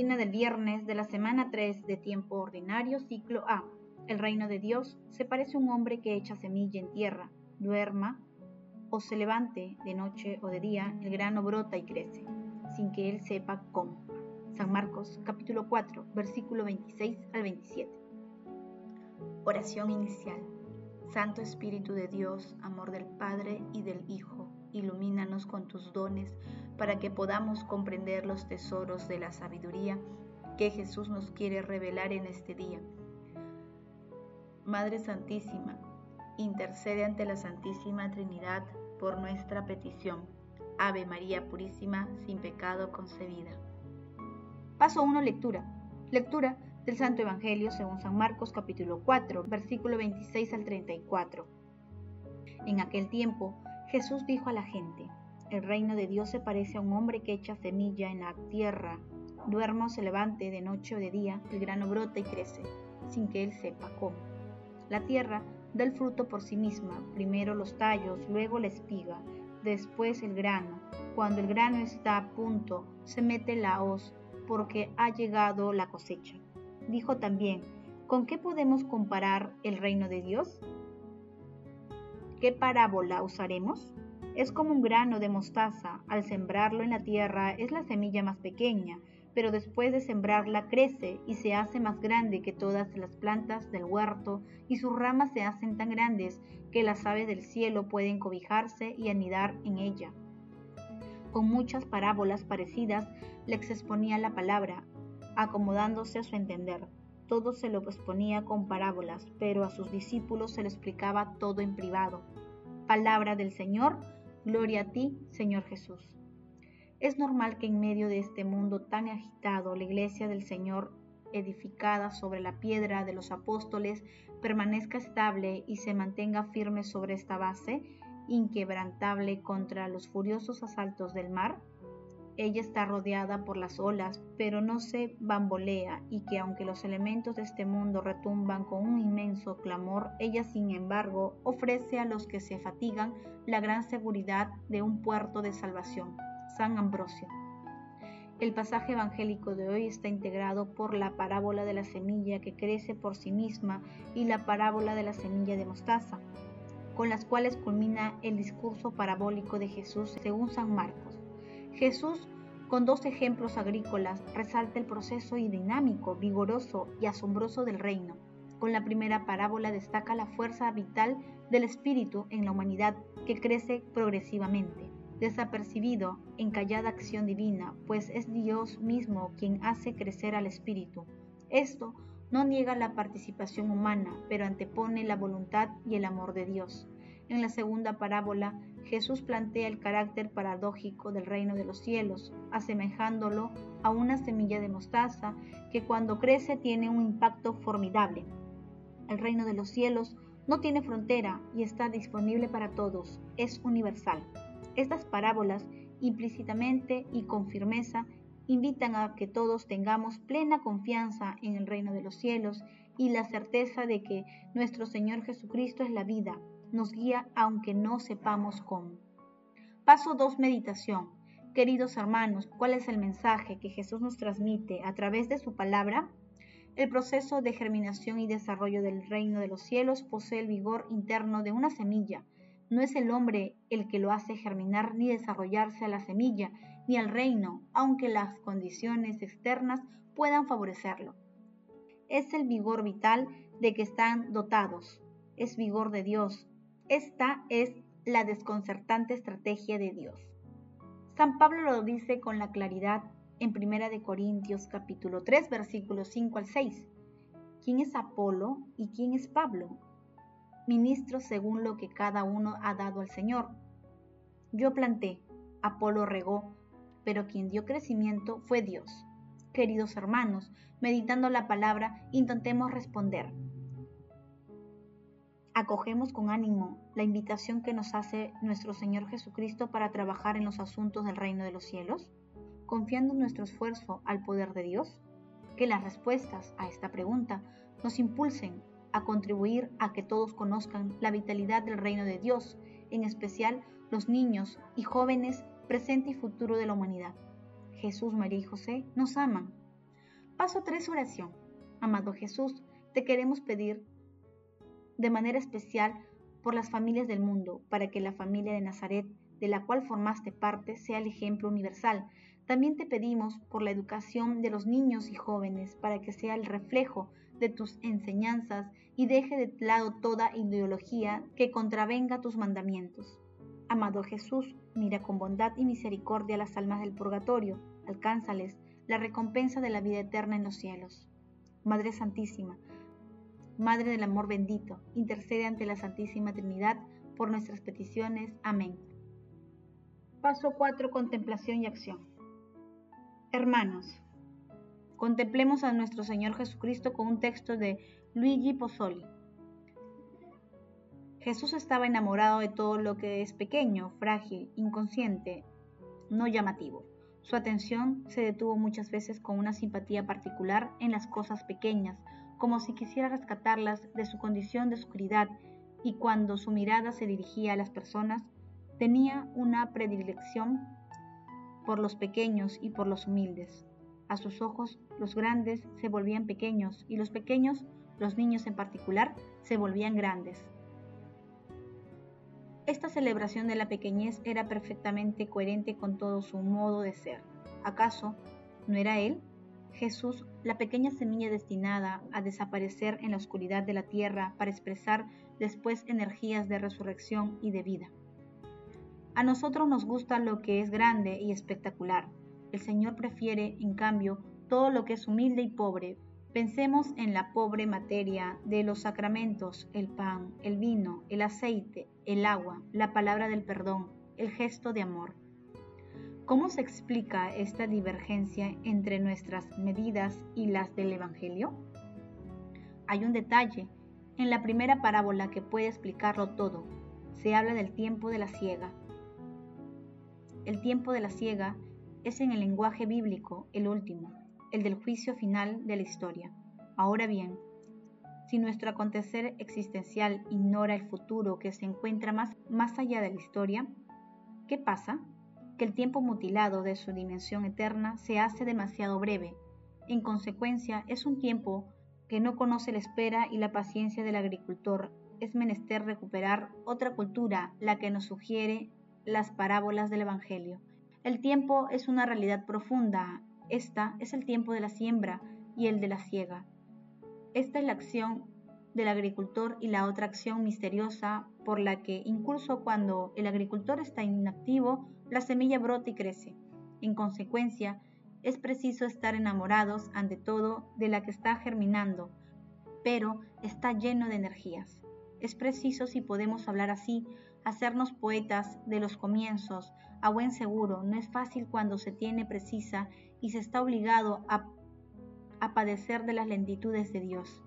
Del viernes de la semana 3 de tiempo ordinario, ciclo A. El reino de Dios se parece a un hombre que echa semilla en tierra, duerma o se levante de noche o de día, el grano brota y crece, sin que él sepa cómo. San Marcos capítulo 4, versículo 26 al 27. Oración inicial. Santo Espíritu de Dios, amor del Padre y del Hijo, ilumínanos con tus dones para que podamos comprender los tesoros de la sabiduría que Jesús nos quiere revelar en este día. Madre Santísima, intercede ante la Santísima Trinidad por nuestra petición. Ave María Purísima, sin pecado concebida. Paso 1. Lectura. Lectura del Santo Evangelio según San Marcos capítulo 4, versículo 26 al 34. En aquel tiempo Jesús dijo a la gente, el reino de Dios se parece a un hombre que echa semilla en la tierra, duerma o se levante de noche o de día, el grano brota y crece, sin que él sepa cómo. La tierra da el fruto por sí misma, primero los tallos, luego la espiga, después el grano. Cuando el grano está a punto, se mete la hoz, porque ha llegado la cosecha. Dijo también, ¿con qué podemos comparar el reino de Dios? ¿Qué parábola usaremos? Es como un grano de mostaza, al sembrarlo en la tierra es la semilla más pequeña, pero después de sembrarla crece y se hace más grande que todas las plantas del huerto, y sus ramas se hacen tan grandes que las aves del cielo pueden cobijarse y anidar en ella. Con muchas parábolas parecidas les exponía la palabra, acomodándose a su entender. Todo se lo exponía con parábolas, pero a sus discípulos se lo explicaba todo en privado. Palabra del Señor, gloria a ti, Señor Jesús. Es normal que en medio de este mundo tan agitado, la iglesia del Señor, edificada sobre la piedra de los apóstoles, permanezca estable y se mantenga firme sobre esta base, inquebrantable contra los furiosos asaltos del mar. Ella está rodeada por las olas, pero no se bambolea y que aunque los elementos de este mundo retumban con un inmenso clamor, ella sin embargo ofrece a los que se fatigan la gran seguridad de un puerto de salvación. San Ambrosio. El pasaje evangélico de hoy está integrado por la parábola de la semilla que crece por sí misma y la parábola de la semilla de mostaza, con las cuales culmina el discurso parabólico de Jesús según San Marcos. Jesús, con dos ejemplos agrícolas, resalta el proceso dinámico, vigoroso y asombroso del reino. Con la primera parábola destaca la fuerza vital del espíritu en la humanidad que crece progresivamente desapercibido en callada acción divina, pues es Dios mismo quien hace crecer al espíritu. Esto no niega la participación humana, pero antepone la voluntad y el amor de Dios. En la segunda parábola, Jesús plantea el carácter paradójico del reino de los cielos, asemejándolo a una semilla de mostaza que cuando crece tiene un impacto formidable. El reino de los cielos no tiene frontera y está disponible para todos, es universal. Estas parábolas, implícitamente y con firmeza, invitan a que todos tengamos plena confianza en el reino de los cielos y la certeza de que nuestro Señor Jesucristo es la vida, nos guía aunque no sepamos cómo. Paso 2. Meditación. Queridos hermanos, ¿cuál es el mensaje que Jesús nos transmite a través de su palabra? El proceso de germinación y desarrollo del reino de los cielos posee el vigor interno de una semilla, no es el hombre el que lo hace germinar ni desarrollarse a la semilla, ni al reino, aunque las condiciones externas puedan favorecerlo. Es el vigor vital de que están dotados, es vigor de Dios. Esta es la desconcertante estrategia de Dios. San Pablo lo dice con la claridad en 1 Corintios capítulo 3 versículos 5 al 6. ¿Quién es Apolo y quién es Pablo? ministros según lo que cada uno ha dado al Señor. Yo planté, Apolo regó, pero quien dio crecimiento fue Dios. Queridos hermanos, meditando la palabra, intentemos responder. Acogemos con ánimo la invitación que nos hace nuestro Señor Jesucristo para trabajar en los asuntos del reino de los cielos, confiando nuestro esfuerzo al poder de Dios. Que las respuestas a esta pregunta nos impulsen a contribuir a que todos conozcan la vitalidad del reino de Dios, en especial los niños y jóvenes presente y futuro de la humanidad. Jesús, María y José nos aman. Paso 3, oración. Amado Jesús, te queremos pedir de manera especial por las familias del mundo, para que la familia de Nazaret, de la cual formaste parte, sea el ejemplo universal. También te pedimos por la educación de los niños y jóvenes, para que sea el reflejo de tus enseñanzas y deje de lado toda ideología que contravenga tus mandamientos. Amado Jesús, mira con bondad y misericordia las almas del purgatorio, alcánzales la recompensa de la vida eterna en los cielos. Madre Santísima, Madre del Amor bendito, intercede ante la Santísima Trinidad por nuestras peticiones. Amén. Paso 4. Contemplación y acción. Hermanos, contemplemos a nuestro Señor Jesucristo con un texto de Luigi Pozzoli. Jesús estaba enamorado de todo lo que es pequeño, frágil, inconsciente, no llamativo. Su atención se detuvo muchas veces con una simpatía particular en las cosas pequeñas, como si quisiera rescatarlas de su condición de oscuridad, y cuando su mirada se dirigía a las personas, tenía una predilección por los pequeños y por los humildes. A sus ojos, los grandes se volvían pequeños y los pequeños, los niños en particular, se volvían grandes. Esta celebración de la pequeñez era perfectamente coherente con todo su modo de ser. ¿Acaso no era él, Jesús, la pequeña semilla destinada a desaparecer en la oscuridad de la tierra para expresar después energías de resurrección y de vida? A nosotros nos gusta lo que es grande y espectacular. El Señor prefiere, en cambio, todo lo que es humilde y pobre, Pensemos en la pobre materia de los sacramentos, el pan, el vino, el aceite, el agua, la palabra del perdón, el gesto de amor. ¿Cómo se explica esta divergencia entre nuestras medidas y las del Evangelio? Hay un detalle en la primera parábola que puede explicarlo todo. Se habla del tiempo de la ciega. El tiempo de la ciega es en el lenguaje bíblico el último, el del juicio final de la historia. Ahora bien, si nuestro acontecer existencial ignora el futuro que se encuentra más, más allá de la historia, ¿qué pasa? Que el tiempo mutilado de su dimensión eterna se hace demasiado breve. En consecuencia, es un tiempo que no conoce la espera y la paciencia del agricultor. Es menester recuperar otra cultura, la que nos sugiere las parábolas del Evangelio. El tiempo es una realidad profunda, esta es el tiempo de la siembra y el de la siega. Esta es la acción del agricultor y la otra acción misteriosa por la que incluso cuando el agricultor está inactivo, la semilla brota y crece. En consecuencia, es preciso estar enamorados ante todo de la que está germinando, pero está lleno de energías. Es preciso, si podemos hablar así, hacernos poetas de los comienzos, a buen seguro. No es fácil cuando se tiene precisa y se está obligado a, padecer de las lentitudes de Dios.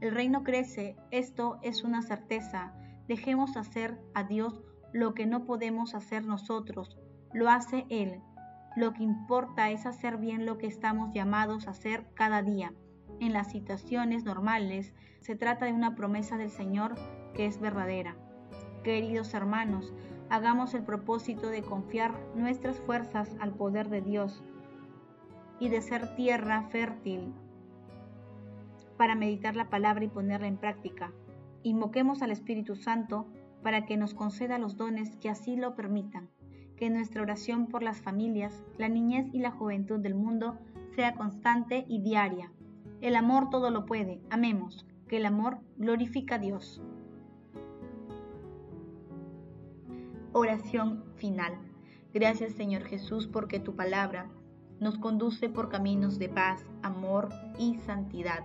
El reino crece, esto es una certeza. Dejemos hacer a Dios lo que no podemos hacer nosotros, lo hace Él. Lo que importa es hacer bien lo que estamos llamados a hacer cada día. En las situaciones normales se trata de una promesa del Señor que es verdadera. Queridos hermanos, hagamos el propósito de confiar nuestras fuerzas al poder de Dios y de ser tierra fértil para meditar la palabra y ponerla en práctica. Invoquemos al Espíritu Santo para que nos conceda los dones que así lo permitan. Que nuestra oración por las familias, la niñez y la juventud del mundo sea constante y diaria. El amor todo lo puede. Amemos, que el amor glorifica a Dios. Oración final. Gracias Señor Jesús porque tu palabra nos conduce por caminos de paz, amor y santidad.